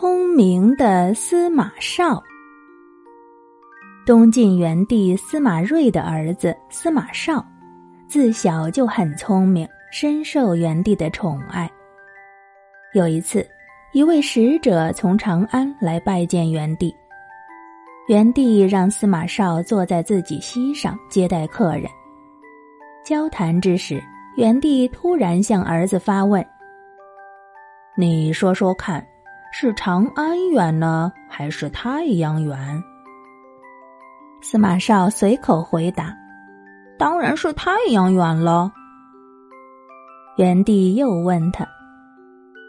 聪明的司马绍，东晋元帝司马睿的儿子司马绍，自小就很聪明，深受元帝的宠爱。有一次，一位使者从长安来拜见元帝，元帝让司马绍坐在自己膝上接待客人。交谈之时，元帝突然向儿子发问：“你说说看。”是长安远呢，还是太阳远？司马绍随口回答：“当然是太阳远了。”元帝又问他：“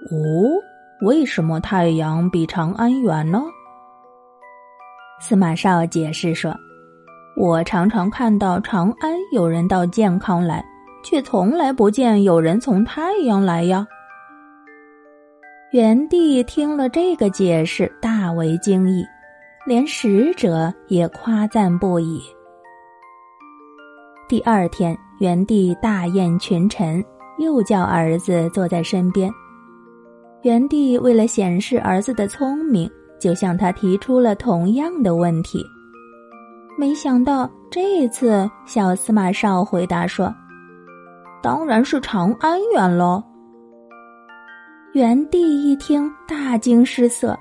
哦，为什么太阳比长安远呢？”司马绍解释说：“我常常看到长安有人到健康来，却从来不见有人从太阳来呀。”元帝听了这个解释，大为惊异，连使者也夸赞不已。第二天，元帝大宴群臣，又叫儿子坐在身边。元帝为了显示儿子的聪明，就向他提出了同样的问题。没想到这次，小司马绍回答说：“当然是长安远喽。”元帝一听，大惊失色，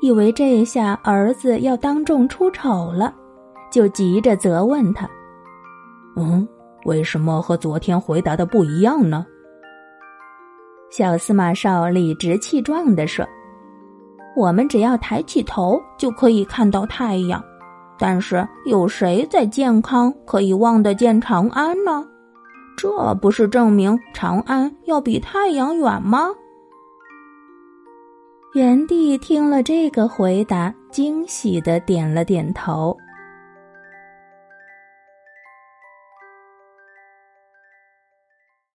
以为这下儿子要当众出丑了，就急着责问他：“嗯，为什么和昨天回答的不一样呢？”小司马绍理直气壮地说：“我们只要抬起头就可以看到太阳，但是有谁在健康可以望得见长安呢？这不是证明长安要比太阳远吗？”元帝听了这个回答，惊喜的点了点头。